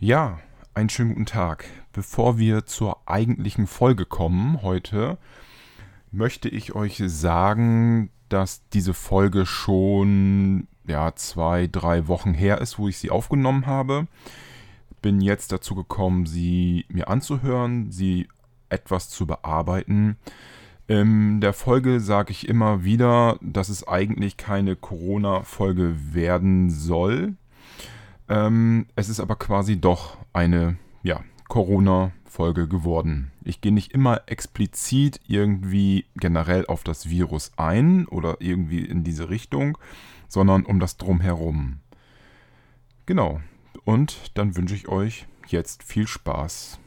Ja, einen schönen guten Tag. Bevor wir zur eigentlichen Folge kommen heute, möchte ich euch sagen, dass diese Folge schon ja, zwei, drei Wochen her ist, wo ich sie aufgenommen habe. Bin jetzt dazu gekommen, sie mir anzuhören, sie etwas zu bearbeiten. In der Folge sage ich immer wieder, dass es eigentlich keine Corona-Folge werden soll. Ähm, es ist aber quasi doch eine ja, Corona-Folge geworden. Ich gehe nicht immer explizit irgendwie generell auf das Virus ein oder irgendwie in diese Richtung, sondern um das drumherum. Genau. Und dann wünsche ich euch jetzt viel Spaß.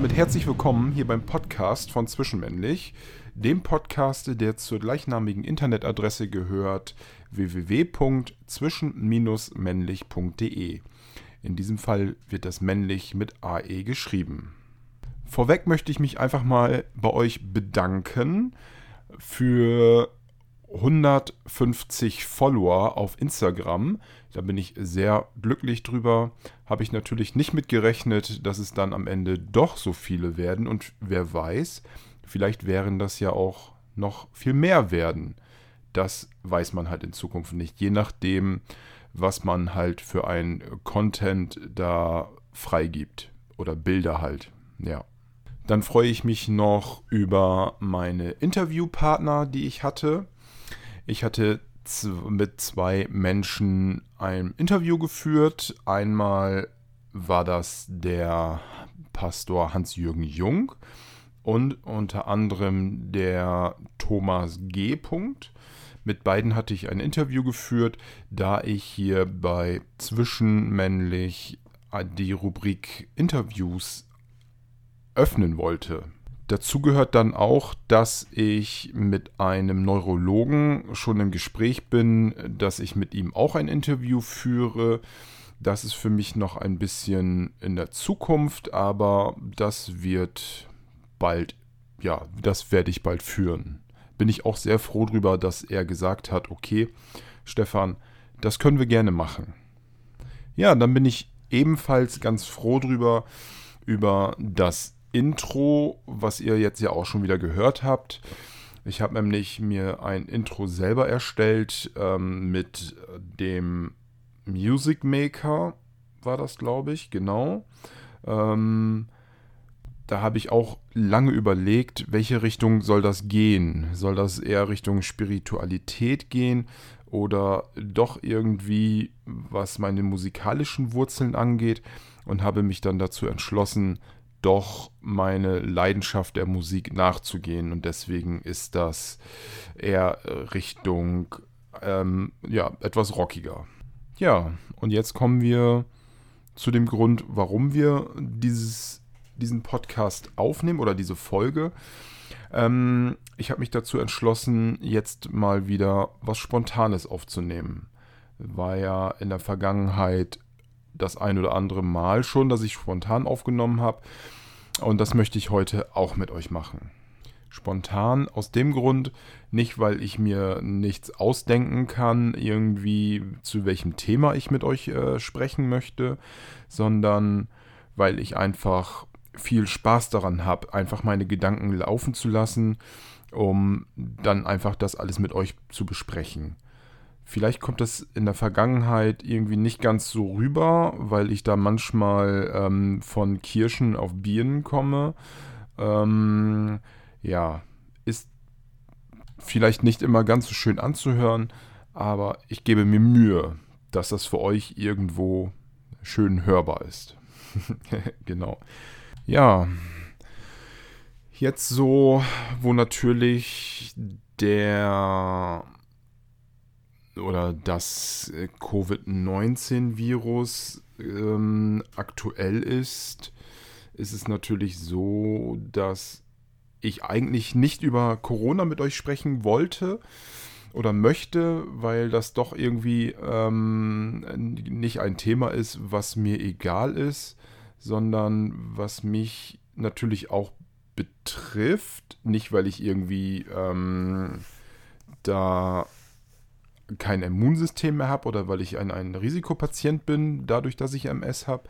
Damit herzlich willkommen hier beim Podcast von Zwischenmännlich, dem Podcast, der zur gleichnamigen Internetadresse gehört www.zwischen-männlich.de. In diesem Fall wird das männlich mit AE geschrieben. Vorweg möchte ich mich einfach mal bei euch bedanken für 150 Follower auf Instagram. Da bin ich sehr glücklich drüber. Habe ich natürlich nicht mitgerechnet, dass es dann am Ende doch so viele werden. Und wer weiß, vielleicht wären das ja auch noch viel mehr werden. Das weiß man halt in Zukunft nicht. Je nachdem, was man halt für ein Content da freigibt. Oder Bilder halt. Ja. Dann freue ich mich noch über meine Interviewpartner, die ich hatte. Ich hatte mit zwei Menschen ein Interview geführt. Einmal war das der Pastor Hans-Jürgen Jung und unter anderem der Thomas G. Mit beiden hatte ich ein Interview geführt, da ich hier bei Zwischenmännlich die Rubrik Interviews öffnen wollte. Dazu gehört dann auch, dass ich mit einem Neurologen schon im Gespräch bin, dass ich mit ihm auch ein Interview führe. Das ist für mich noch ein bisschen in der Zukunft, aber das wird bald, ja, das werde ich bald führen. Bin ich auch sehr froh darüber, dass er gesagt hat, okay, Stefan, das können wir gerne machen. Ja, dann bin ich ebenfalls ganz froh drüber, über das Intro, was ihr jetzt ja auch schon wieder gehört habt. Ich habe nämlich mir ein Intro selber erstellt ähm, mit dem Music Maker, war das, glaube ich, genau. Ähm, da habe ich auch lange überlegt, welche Richtung soll das gehen? Soll das eher Richtung Spiritualität gehen oder doch irgendwie, was meine musikalischen Wurzeln angeht? Und habe mich dann dazu entschlossen, doch meine Leidenschaft der Musik nachzugehen und deswegen ist das eher Richtung ähm, ja etwas rockiger. Ja, und jetzt kommen wir zu dem Grund, warum wir dieses, diesen Podcast aufnehmen oder diese Folge. Ähm, ich habe mich dazu entschlossen, jetzt mal wieder was Spontanes aufzunehmen. War ja in der Vergangenheit das ein oder andere Mal schon, dass ich spontan aufgenommen habe. Und das möchte ich heute auch mit euch machen. Spontan aus dem Grund, nicht weil ich mir nichts ausdenken kann, irgendwie zu welchem Thema ich mit euch äh, sprechen möchte, sondern weil ich einfach viel Spaß daran habe, einfach meine Gedanken laufen zu lassen, um dann einfach das alles mit euch zu besprechen. Vielleicht kommt das in der Vergangenheit irgendwie nicht ganz so rüber, weil ich da manchmal ähm, von Kirschen auf Birnen komme. Ähm, ja, ist vielleicht nicht immer ganz so schön anzuhören, aber ich gebe mir Mühe, dass das für euch irgendwo schön hörbar ist. genau. Ja, jetzt so, wo natürlich der oder das äh, Covid-19-Virus ähm, aktuell ist, ist es natürlich so, dass ich eigentlich nicht über Corona mit euch sprechen wollte. oder möchte, weil das doch irgendwie ähm, nicht ein Thema ist, was mir egal ist, sondern was mich natürlich auch betrifft. Nicht, weil ich irgendwie ähm, da kein Immunsystem mehr habe oder weil ich ein, ein Risikopatient bin, dadurch, dass ich MS habe,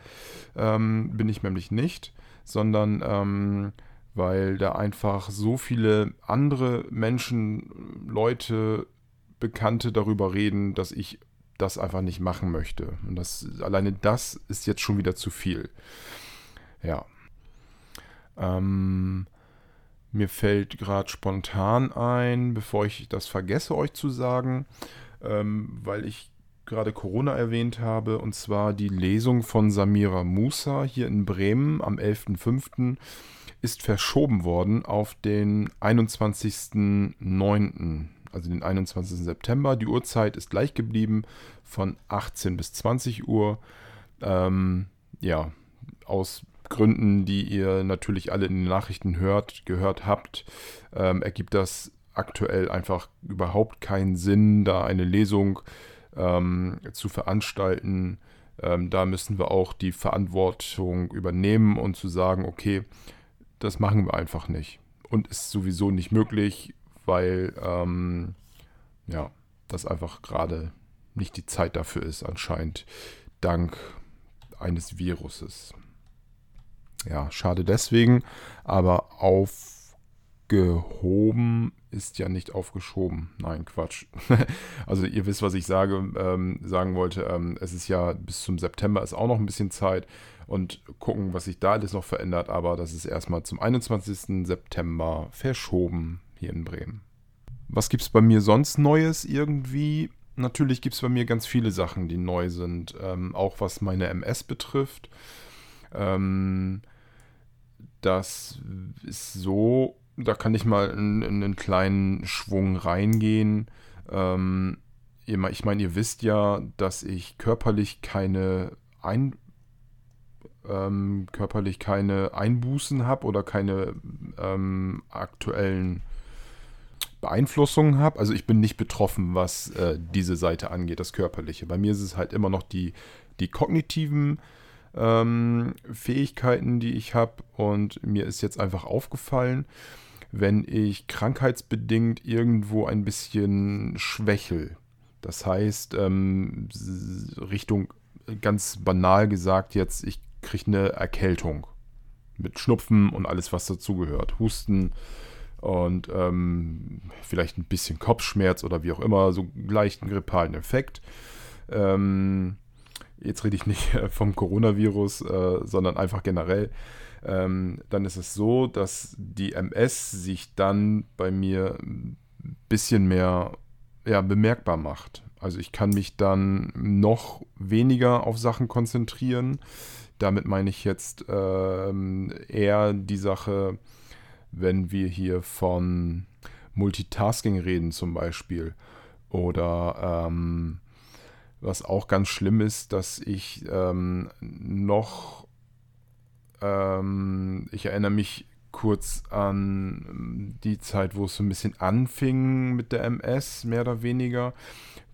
ähm, bin ich nämlich nicht, sondern ähm, weil da einfach so viele andere Menschen, Leute, Bekannte darüber reden, dass ich das einfach nicht machen möchte. Und das alleine das ist jetzt schon wieder zu viel. Ja. Ähm, mir fällt gerade spontan ein, bevor ich das vergesse, euch zu sagen, ähm, weil ich gerade Corona erwähnt habe, und zwar die Lesung von Samira Musa hier in Bremen am 11.05. ist verschoben worden auf den 21.09., also den 21. September. Die Uhrzeit ist gleich geblieben von 18 bis 20 Uhr. Ähm, ja, aus Gründen, die ihr natürlich alle in den Nachrichten hört, gehört habt, ähm, ergibt das aktuell einfach überhaupt keinen Sinn, da eine Lesung ähm, zu veranstalten. Ähm, da müssen wir auch die Verantwortung übernehmen und zu sagen, okay, das machen wir einfach nicht. Und ist sowieso nicht möglich, weil ähm, ja, das einfach gerade nicht die Zeit dafür ist, anscheinend dank eines Viruses. Ja, schade deswegen, aber aufgehoben ist ja nicht aufgeschoben. Nein, Quatsch. also ihr wisst, was ich sage, ähm, sagen wollte. Ähm, es ist ja bis zum September ist auch noch ein bisschen Zeit und gucken, was sich da alles noch verändert. Aber das ist erstmal zum 21. September verschoben hier in Bremen. Was gibt es bei mir sonst Neues irgendwie? Natürlich gibt es bei mir ganz viele Sachen, die neu sind. Ähm, auch was meine MS betrifft. Ähm, das ist so da kann ich mal in, in einen kleinen Schwung reingehen. Ähm, ich meine, ihr wisst ja, dass ich körperlich keine ein, ähm, körperlich keine Einbußen habe oder keine ähm, aktuellen Beeinflussungen habe. Also ich bin nicht betroffen, was äh, diese Seite angeht, das Körperliche. Bei mir ist es halt immer noch die, die kognitiven ähm, Fähigkeiten, die ich habe. Und mir ist jetzt einfach aufgefallen, wenn ich krankheitsbedingt irgendwo ein bisschen schwächel. Das heißt, ähm, Richtung ganz banal gesagt jetzt, ich kriege eine Erkältung mit Schnupfen und alles, was dazugehört. Husten und ähm, vielleicht ein bisschen Kopfschmerz oder wie auch immer, so leichten grippalen Effekt. Ähm, jetzt rede ich nicht vom Coronavirus, äh, sondern einfach generell ähm, dann ist es so, dass die MS sich dann bei mir ein bisschen mehr ja, bemerkbar macht. Also ich kann mich dann noch weniger auf Sachen konzentrieren. Damit meine ich jetzt ähm, eher die Sache, wenn wir hier von Multitasking reden zum Beispiel. Oder ähm, was auch ganz schlimm ist, dass ich ähm, noch ähm, ich erinnere mich kurz an ähm, die Zeit, wo es so ein bisschen anfing mit der MS, mehr oder weniger,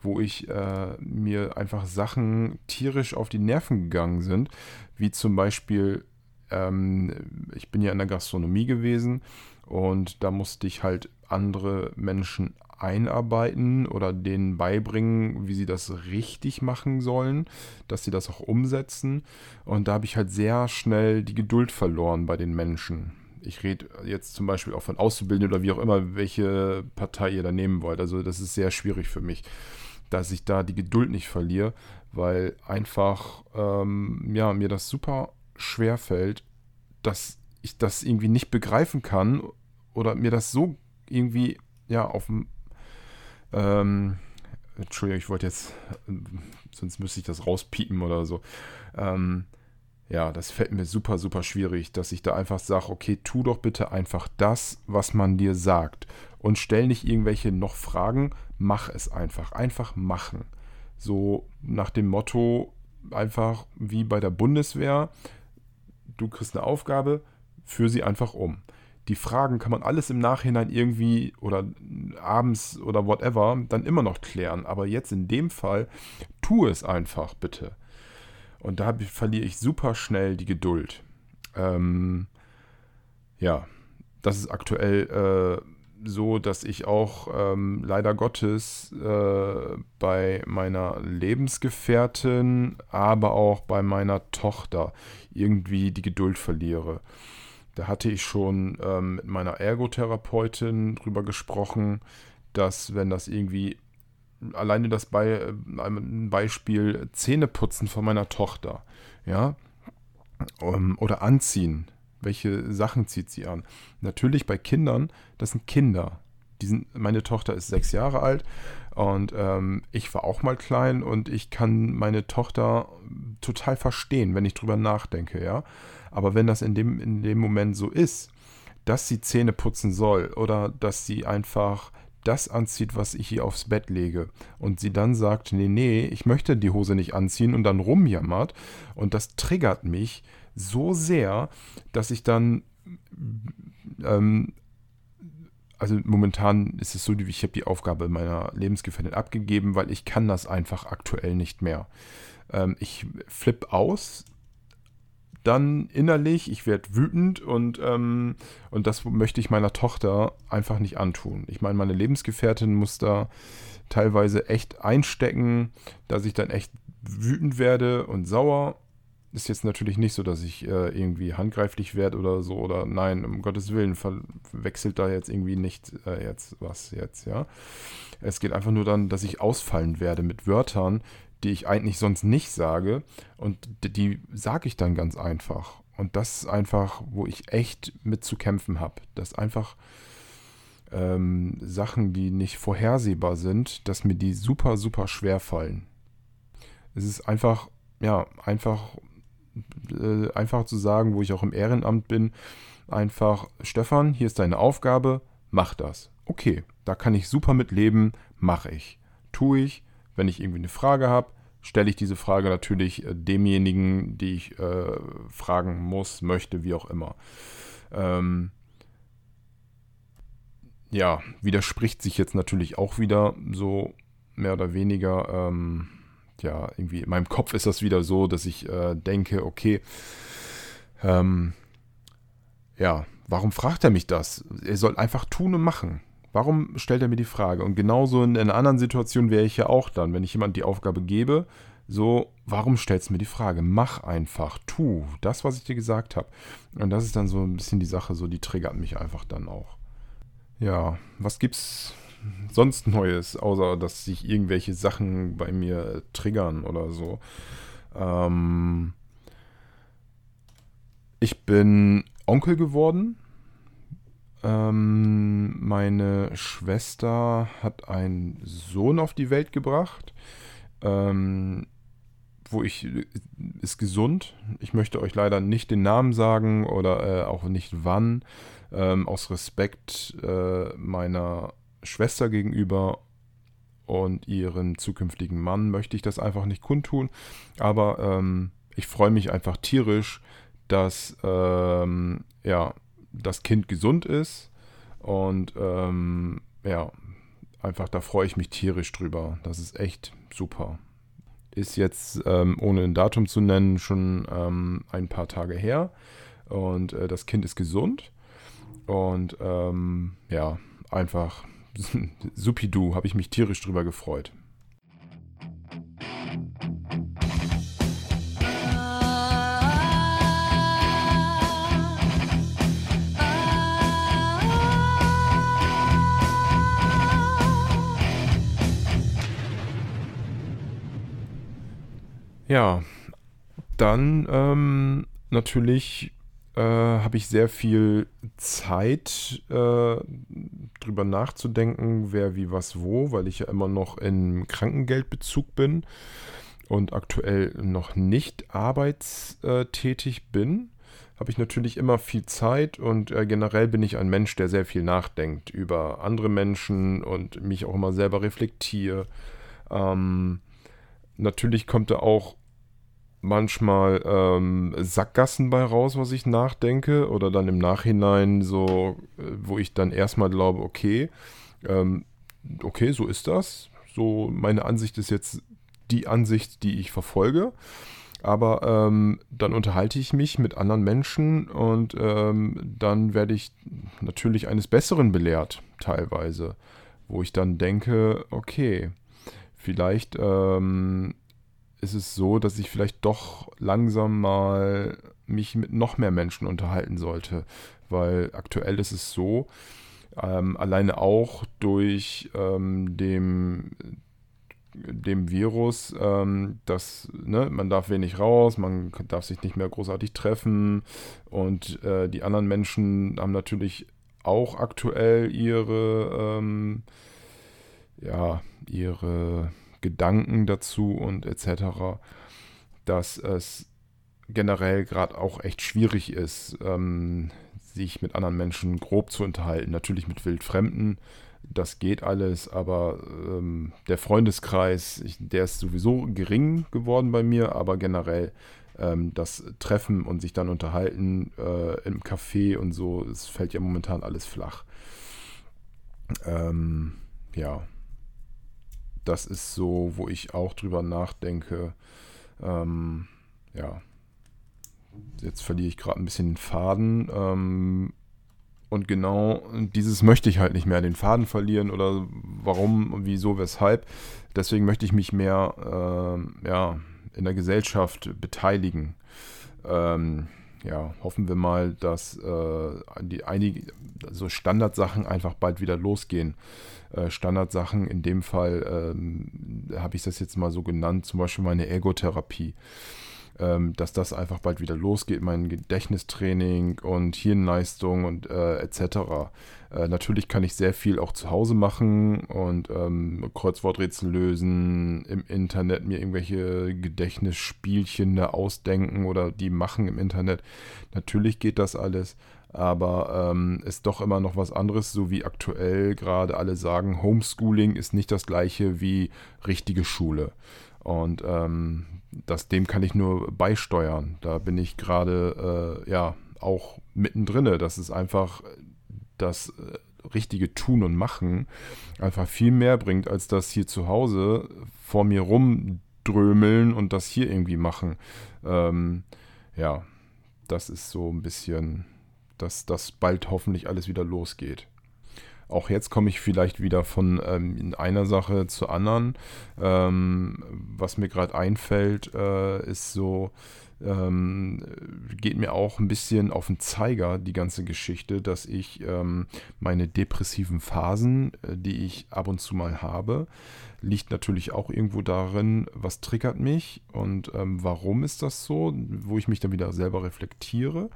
wo ich äh, mir einfach Sachen tierisch auf die Nerven gegangen sind, wie zum Beispiel, ähm, ich bin ja in der Gastronomie gewesen und da musste ich halt andere Menschen einarbeiten oder denen beibringen, wie sie das richtig machen sollen, dass sie das auch umsetzen. Und da habe ich halt sehr schnell die Geduld verloren bei den Menschen. Ich rede jetzt zum Beispiel auch von Auszubildenden oder wie auch immer, welche Partei ihr da nehmen wollt. Also das ist sehr schwierig für mich, dass ich da die Geduld nicht verliere, weil einfach ähm, ja, mir das super schwer fällt, dass ich das irgendwie nicht begreifen kann oder mir das so irgendwie ja auf dem ähm, Entschuldigung, ich wollte jetzt, sonst müsste ich das rauspiepen oder so. Ähm, ja, das fällt mir super, super schwierig, dass ich da einfach sage, okay, tu doch bitte einfach das, was man dir sagt. Und stell nicht irgendwelche noch Fragen, mach es einfach. Einfach machen. So nach dem Motto, einfach wie bei der Bundeswehr, du kriegst eine Aufgabe, führ sie einfach um. Die Fragen kann man alles im Nachhinein irgendwie oder abends oder whatever dann immer noch klären. Aber jetzt in dem Fall, tu es einfach bitte. Und da verliere ich super schnell die Geduld. Ähm, ja, das ist aktuell äh, so, dass ich auch ähm, leider Gottes äh, bei meiner Lebensgefährtin, aber auch bei meiner Tochter irgendwie die Geduld verliere. Da hatte ich schon ähm, mit meiner Ergotherapeutin drüber gesprochen, dass wenn das irgendwie alleine das Be äh, ein Beispiel Zähneputzen von meiner Tochter, ja, ähm, oder anziehen, welche Sachen zieht sie an? Natürlich bei Kindern, das sind Kinder. Sind, meine Tochter ist sechs Jahre alt und ähm, ich war auch mal klein und ich kann meine Tochter total verstehen, wenn ich drüber nachdenke, ja. Aber wenn das in dem, in dem Moment so ist, dass sie Zähne putzen soll oder dass sie einfach das anzieht, was ich ihr aufs Bett lege und sie dann sagt, nee, nee, ich möchte die Hose nicht anziehen und dann rumjammert und das triggert mich so sehr, dass ich dann ähm, also momentan ist es so, ich habe die Aufgabe meiner Lebensgefährtin abgegeben, weil ich kann das einfach aktuell nicht mehr. Ähm, ich flippe aus, dann innerlich, ich werde wütend und, ähm, und das möchte ich meiner Tochter einfach nicht antun. Ich meine, meine Lebensgefährtin muss da teilweise echt einstecken, dass ich dann echt wütend werde und sauer. Ist jetzt natürlich nicht so, dass ich äh, irgendwie handgreiflich werde oder so oder nein, um Gottes Willen, verwechselt da jetzt irgendwie nicht äh, jetzt was jetzt, ja. Es geht einfach nur dann, dass ich ausfallen werde mit Wörtern, die ich eigentlich sonst nicht sage. Und die, sage ich dann ganz einfach. Und das ist einfach, wo ich echt mit zu kämpfen habe. Dass einfach ähm, Sachen, die nicht vorhersehbar sind, dass mir die super, super schwer fallen. Es ist einfach, ja, einfach, äh, einfach zu sagen, wo ich auch im Ehrenamt bin, einfach, Stefan, hier ist deine Aufgabe, mach das. Okay, da kann ich super mit leben, mache ich. Tue ich, wenn ich irgendwie eine Frage habe, stelle ich diese Frage natürlich äh, demjenigen, die ich äh, fragen muss, möchte, wie auch immer. Ähm, ja, widerspricht sich jetzt natürlich auch wieder so mehr oder weniger. Ähm, ja, irgendwie in meinem Kopf ist das wieder so, dass ich äh, denke, okay, ähm, ja, warum fragt er mich das? Er soll einfach tun und machen. Warum stellt er mir die Frage? Und genauso in einer anderen Situation wäre ich ja auch dann, wenn ich jemand die Aufgabe gebe, so, warum stellst du mir die Frage? Mach einfach, tu das, was ich dir gesagt habe. Und das ist dann so ein bisschen die Sache, so die triggert mich einfach dann auch. Ja, was gibt's sonst Neues, außer dass sich irgendwelche Sachen bei mir triggern oder so? Ähm, ich bin Onkel geworden ähm, meine Schwester hat einen Sohn auf die Welt gebracht. Ähm, wo ich ist gesund. Ich möchte euch leider nicht den Namen sagen oder äh, auch nicht wann. Ähm, aus Respekt äh, meiner Schwester gegenüber und ihren zukünftigen Mann möchte ich das einfach nicht kundtun. Aber ähm, ich freue mich einfach tierisch, dass ähm, ja, das Kind gesund ist. Und ähm, ja, einfach da freue ich mich tierisch drüber. Das ist echt super. Ist jetzt, ähm, ohne ein Datum zu nennen, schon ähm, ein paar Tage her. Und äh, das Kind ist gesund. Und ähm, ja, einfach supidu, habe ich mich tierisch drüber gefreut. Ja, dann ähm, natürlich äh, habe ich sehr viel Zeit, äh, drüber nachzudenken, wer wie was wo, weil ich ja immer noch in Krankengeldbezug bin und aktuell noch nicht arbeitstätig bin, habe ich natürlich immer viel Zeit und äh, generell bin ich ein Mensch, der sehr viel nachdenkt über andere Menschen und mich auch immer selber reflektiere. Ähm, natürlich kommt da auch manchmal ähm, Sackgassen bei raus, was ich nachdenke. Oder dann im Nachhinein so, äh, wo ich dann erstmal glaube, okay, ähm, okay, so ist das. So, meine Ansicht ist jetzt die Ansicht, die ich verfolge. Aber ähm, dann unterhalte ich mich mit anderen Menschen und ähm, dann werde ich natürlich eines Besseren belehrt, teilweise. Wo ich dann denke, okay, vielleicht ähm, ist es so, dass ich vielleicht doch langsam mal mich mit noch mehr Menschen unterhalten sollte. Weil aktuell ist es so, ähm, alleine auch durch ähm, dem, dem Virus, ähm, dass ne, man darf wenig raus, man darf sich nicht mehr großartig treffen und äh, die anderen Menschen haben natürlich auch aktuell ihre, ähm, ja, ihre Gedanken dazu und etc., dass es generell gerade auch echt schwierig ist, ähm, sich mit anderen Menschen grob zu unterhalten. Natürlich mit Wildfremden, das geht alles, aber ähm, der Freundeskreis, ich, der ist sowieso gering geworden bei mir, aber generell ähm, das Treffen und sich dann unterhalten äh, im Café und so, es fällt ja momentan alles flach. Ähm, ja, das ist so, wo ich auch drüber nachdenke. Ähm, ja, jetzt verliere ich gerade ein bisschen den Faden. Ähm, und genau dieses möchte ich halt nicht mehr, den Faden verlieren oder warum, wieso, weshalb. Deswegen möchte ich mich mehr äh, ja, in der Gesellschaft beteiligen. Ähm, ja, hoffen wir mal, dass äh, die einige so Standardsachen einfach bald wieder losgehen. Äh, Standardsachen, in dem Fall ähm, habe ich das jetzt mal so genannt, zum Beispiel meine Ergotherapie ähm, dass das einfach bald wieder losgeht, mein Gedächtnistraining und Hirnleistung und äh, etc. Äh, natürlich kann ich sehr viel auch zu Hause machen und ähm, Kreuzworträtsel lösen, im Internet mir irgendwelche Gedächtnisspielchen da ausdenken oder die machen im Internet. Natürlich geht das alles, aber ähm, ist doch immer noch was anderes, so wie aktuell gerade alle sagen, Homeschooling ist nicht das gleiche wie richtige Schule. Und ähm, das, dem kann ich nur beisteuern. Da bin ich gerade äh, ja auch mittendrin. Das ist einfach das äh, richtige Tun und Machen einfach viel mehr bringt, als das hier zu Hause vor mir rumdrömeln und das hier irgendwie machen. Ähm, ja, das ist so ein bisschen, dass das bald hoffentlich alles wieder losgeht. Auch jetzt komme ich vielleicht wieder von ähm, einer Sache zur anderen. Ähm, was mir gerade einfällt, äh, ist so, ähm, geht mir auch ein bisschen auf den Zeiger, die ganze Geschichte, dass ich ähm, meine depressiven Phasen, äh, die ich ab und zu mal habe, liegt natürlich auch irgendwo darin, was triggert mich und ähm, warum ist das so, wo ich mich dann wieder selber reflektiere.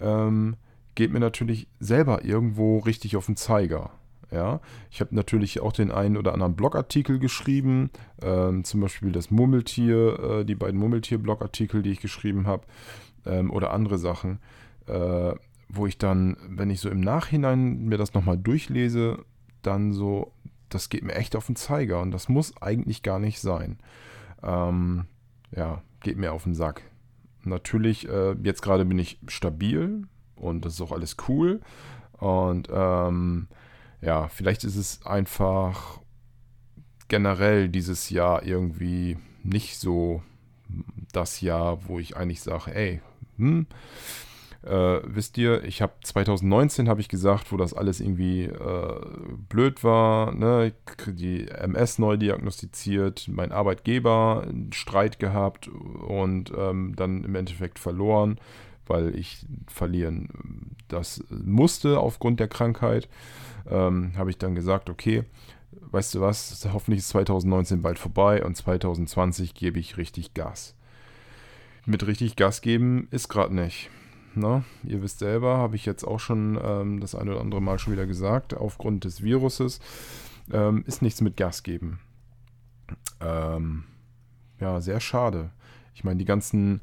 Ähm, geht mir natürlich selber irgendwo richtig auf den Zeiger. Ja, ich habe natürlich auch den einen oder anderen Blogartikel geschrieben, ähm, zum Beispiel das Murmeltier, äh, die beiden Murmeltier-Blogartikel, die ich geschrieben habe, ähm, oder andere Sachen, äh, wo ich dann, wenn ich so im Nachhinein mir das nochmal durchlese, dann so, das geht mir echt auf den Zeiger und das muss eigentlich gar nicht sein. Ähm, ja, geht mir auf den Sack. Natürlich, äh, jetzt gerade bin ich stabil, und das ist auch alles cool. Und ähm, ja, vielleicht ist es einfach generell dieses Jahr irgendwie nicht so das Jahr, wo ich eigentlich sage, ey, hm, äh, wisst ihr, ich habe 2019 habe ich gesagt, wo das alles irgendwie äh, blöd war, ne, die MS neu diagnostiziert, mein Arbeitgeber einen Streit gehabt und ähm, dann im Endeffekt verloren weil ich verlieren das musste aufgrund der Krankheit, ähm, habe ich dann gesagt, okay, weißt du was, hoffentlich ist 2019 bald vorbei und 2020 gebe ich richtig Gas. Mit richtig Gas geben ist gerade nicht. Na, ne? ihr wisst selber, habe ich jetzt auch schon ähm, das eine oder andere Mal schon wieder gesagt, aufgrund des Viruses ähm, ist nichts mit Gas geben. Ähm, ja, sehr schade. Ich meine, die ganzen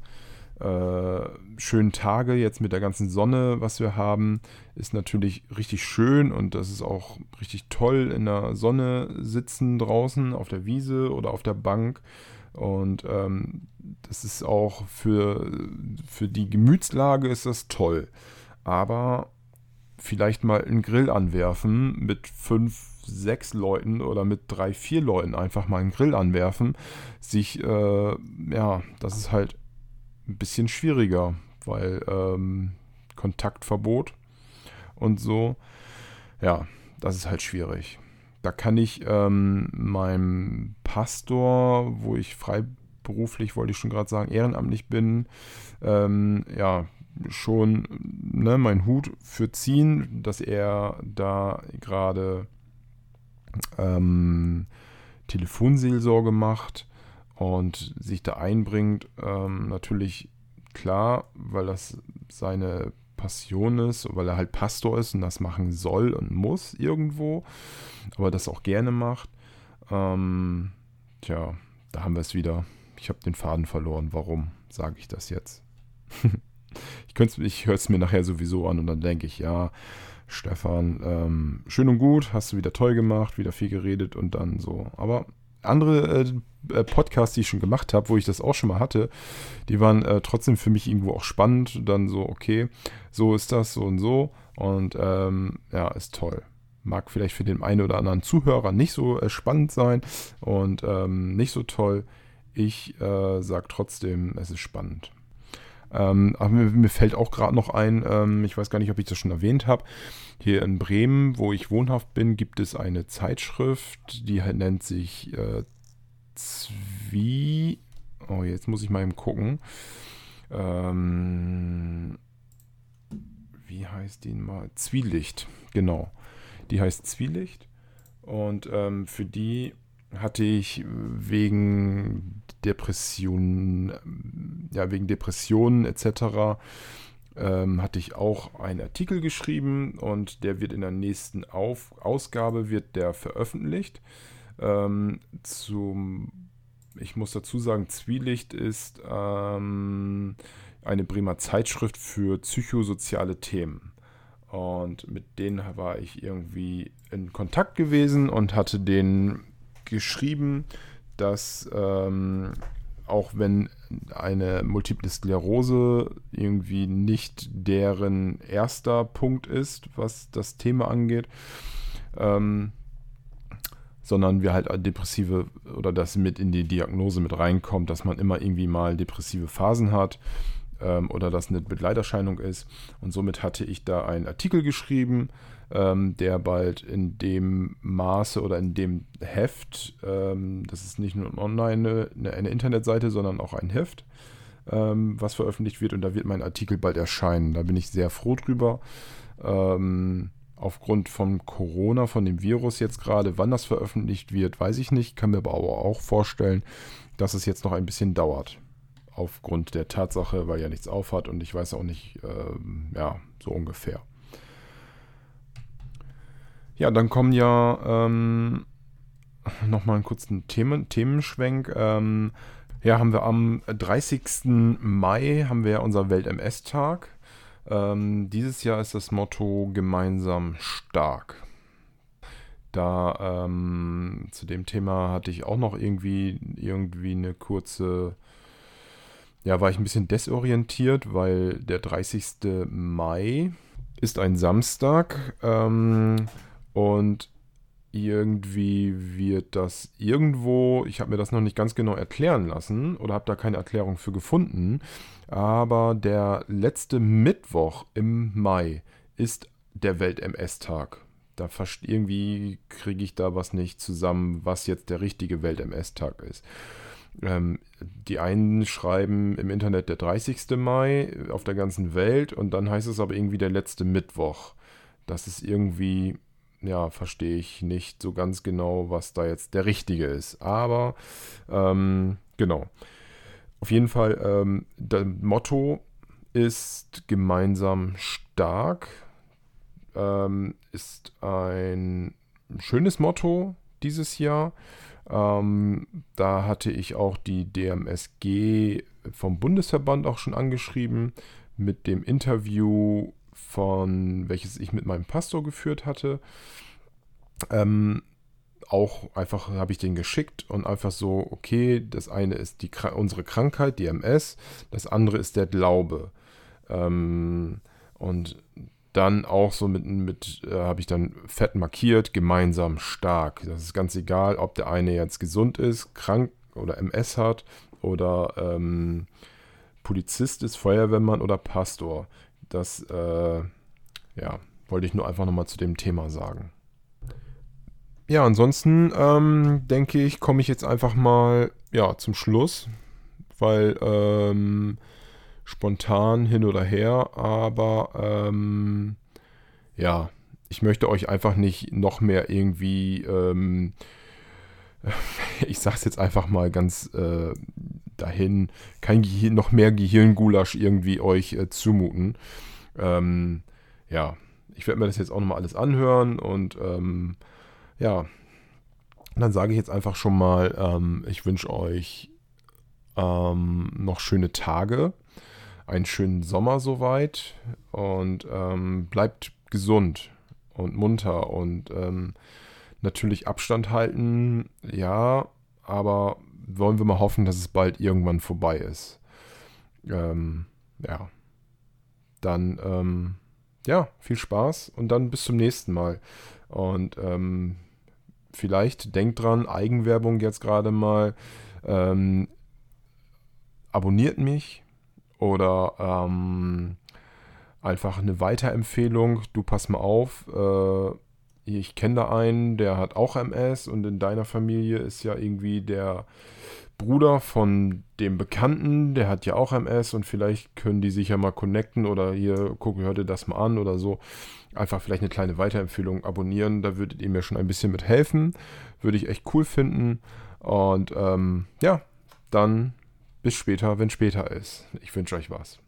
äh, schönen Tage jetzt mit der ganzen Sonne, was wir haben, ist natürlich richtig schön und das ist auch richtig toll in der Sonne sitzen draußen auf der Wiese oder auf der Bank. Und ähm, das ist auch für, für die Gemütslage ist das toll. Aber vielleicht mal einen Grill anwerfen mit fünf, sechs Leuten oder mit drei, vier Leuten einfach mal einen Grill anwerfen, sich, äh, ja, das ist halt ein bisschen schwieriger, weil ähm, Kontaktverbot und so, ja, das ist halt schwierig. Da kann ich ähm, meinem Pastor, wo ich freiberuflich, wollte ich schon gerade sagen, ehrenamtlich bin, ähm, ja, schon ne, meinen Hut für ziehen, dass er da gerade ähm, Telefonseelsorge macht und sich da einbringt. Ähm, natürlich klar, weil das seine Passion ist, weil er halt Pastor ist und das machen soll und muss irgendwo, aber das auch gerne macht. Ähm, tja, da haben wir es wieder. Ich habe den Faden verloren. Warum sage ich das jetzt? ich ich höre es mir nachher sowieso an und dann denke ich, ja, Stefan, ähm, schön und gut, hast du wieder toll gemacht, wieder viel geredet und dann so. Aber andere äh, äh, Podcasts, die ich schon gemacht habe, wo ich das auch schon mal hatte, die waren äh, trotzdem für mich irgendwo auch spannend. Dann so, okay, so ist das, so und so. Und ähm, ja, ist toll. Mag vielleicht für den einen oder anderen Zuhörer nicht so äh, spannend sein und ähm, nicht so toll. Ich äh, sage trotzdem, es ist spannend. Ähm, aber mir, mir, fällt auch gerade noch ein, ähm, ich weiß gar nicht, ob ich das schon erwähnt habe. Hier in Bremen, wo ich wohnhaft bin, gibt es eine Zeitschrift, die nennt sich äh, Zwie. Oh, jetzt muss ich mal eben gucken. Ähm, wie heißt die mal? Zwielicht, genau. Die heißt Zwielicht. Und ähm, für die hatte ich wegen Depressionen, ja, wegen Depressionen etc. Ähm, hatte ich auch einen Artikel geschrieben und der wird in der nächsten Auf Ausgabe wird der veröffentlicht. Ähm, zum, ich muss dazu sagen, Zwielicht ist ähm, eine Bremer Zeitschrift für psychosoziale Themen. Und mit denen war ich irgendwie in Kontakt gewesen und hatte denen geschrieben, dass ähm, auch wenn eine Multiple Sklerose irgendwie nicht deren erster Punkt ist, was das Thema angeht, ähm, sondern wir halt depressive oder das mit in die Diagnose mit reinkommt, dass man immer irgendwie mal depressive Phasen hat ähm, oder das eine Begleiterscheinung ist. Und somit hatte ich da einen Artikel geschrieben, ähm, der bald in dem Maße oder in dem Heft, ähm, das ist nicht nur online eine, eine, Internetseite, sondern auch ein Heft, ähm, was veröffentlicht wird. Und da wird mein Artikel bald erscheinen. Da bin ich sehr froh drüber. Ähm, aufgrund von Corona, von dem Virus jetzt gerade. Wann das veröffentlicht wird, weiß ich nicht. Kann mir aber auch vorstellen, dass es jetzt noch ein bisschen dauert. Aufgrund der Tatsache, weil ja nichts aufhat und ich weiß auch nicht, ähm, ja, so ungefähr. Ja, dann kommen ja ähm, nochmal einen kurzen Themen, Themenschwenk. Ähm, ja, haben wir am 30. Mai haben wir unser Welt-MS-Tag. Ähm, dieses Jahr ist das Motto gemeinsam stark. Da ähm, zu dem Thema hatte ich auch noch irgendwie, irgendwie eine kurze, ja, war ich ein bisschen desorientiert, weil der 30. Mai ist ein Samstag ähm, und irgendwie wird das irgendwo, ich habe mir das noch nicht ganz genau erklären lassen oder habe da keine Erklärung für gefunden, aber der letzte Mittwoch im Mai ist der Welt-MS-Tag. Da irgendwie kriege ich da was nicht zusammen, was jetzt der richtige Welt-MS-Tag ist. Ähm, die einen schreiben im Internet der 30. Mai auf der ganzen Welt und dann heißt es aber irgendwie der letzte Mittwoch. Das ist irgendwie ja, verstehe ich nicht so ganz genau, was da jetzt der richtige ist. Aber ähm, genau. Auf jeden Fall, ähm, das Motto ist gemeinsam stark. Ähm, ist ein schönes Motto dieses Jahr. Ähm, da hatte ich auch die DMSG vom Bundesverband auch schon angeschrieben mit dem Interview von welches ich mit meinem Pastor geführt hatte. Ähm, auch einfach habe ich den geschickt und einfach so, okay, das eine ist die, unsere Krankheit, die MS, das andere ist der Glaube. Ähm, und dann auch so mit, mit äh, habe ich dann fett markiert, gemeinsam stark. Das ist ganz egal, ob der eine jetzt gesund ist, krank oder MS hat oder ähm, Polizist ist, Feuerwehrmann oder Pastor. Das, äh, ja, wollte ich nur einfach nochmal zu dem Thema sagen. Ja, ansonsten ähm, denke ich, komme ich jetzt einfach mal ja, zum Schluss, weil ähm, spontan hin oder her, aber ähm, ja, ich möchte euch einfach nicht noch mehr irgendwie, ähm, ich sag's jetzt einfach mal ganz äh, dahin, kein Gehirn, noch mehr Gehirngulasch irgendwie euch äh, zumuten. Ähm, ja, ich werde mir das jetzt auch nochmal alles anhören und ähm, ja, dann sage ich jetzt einfach schon mal, ähm, ich wünsche euch ähm, noch schöne Tage, einen schönen Sommer soweit und ähm, bleibt gesund und munter und ähm, natürlich Abstand halten, ja, aber wollen wir mal hoffen, dass es bald irgendwann vorbei ist. Ähm, ja, dann ähm, ja, viel Spaß und dann bis zum nächsten Mal. Und ähm, vielleicht denkt dran, Eigenwerbung jetzt gerade mal. Ähm, abonniert mich oder ähm, einfach eine Weiterempfehlung. Du pass mal auf. Äh, ich kenne da einen, der hat auch MS und in deiner Familie ist ja irgendwie der Bruder von dem Bekannten, der hat ja auch MS und vielleicht können die sich ja mal connecten oder hier gucken, hört ihr das mal an oder so. Einfach vielleicht eine kleine Weiterempfehlung abonnieren, da würdet ihr mir schon ein bisschen mit helfen. Würde ich echt cool finden. Und ähm, ja, dann bis später, wenn später ist. Ich wünsche euch was.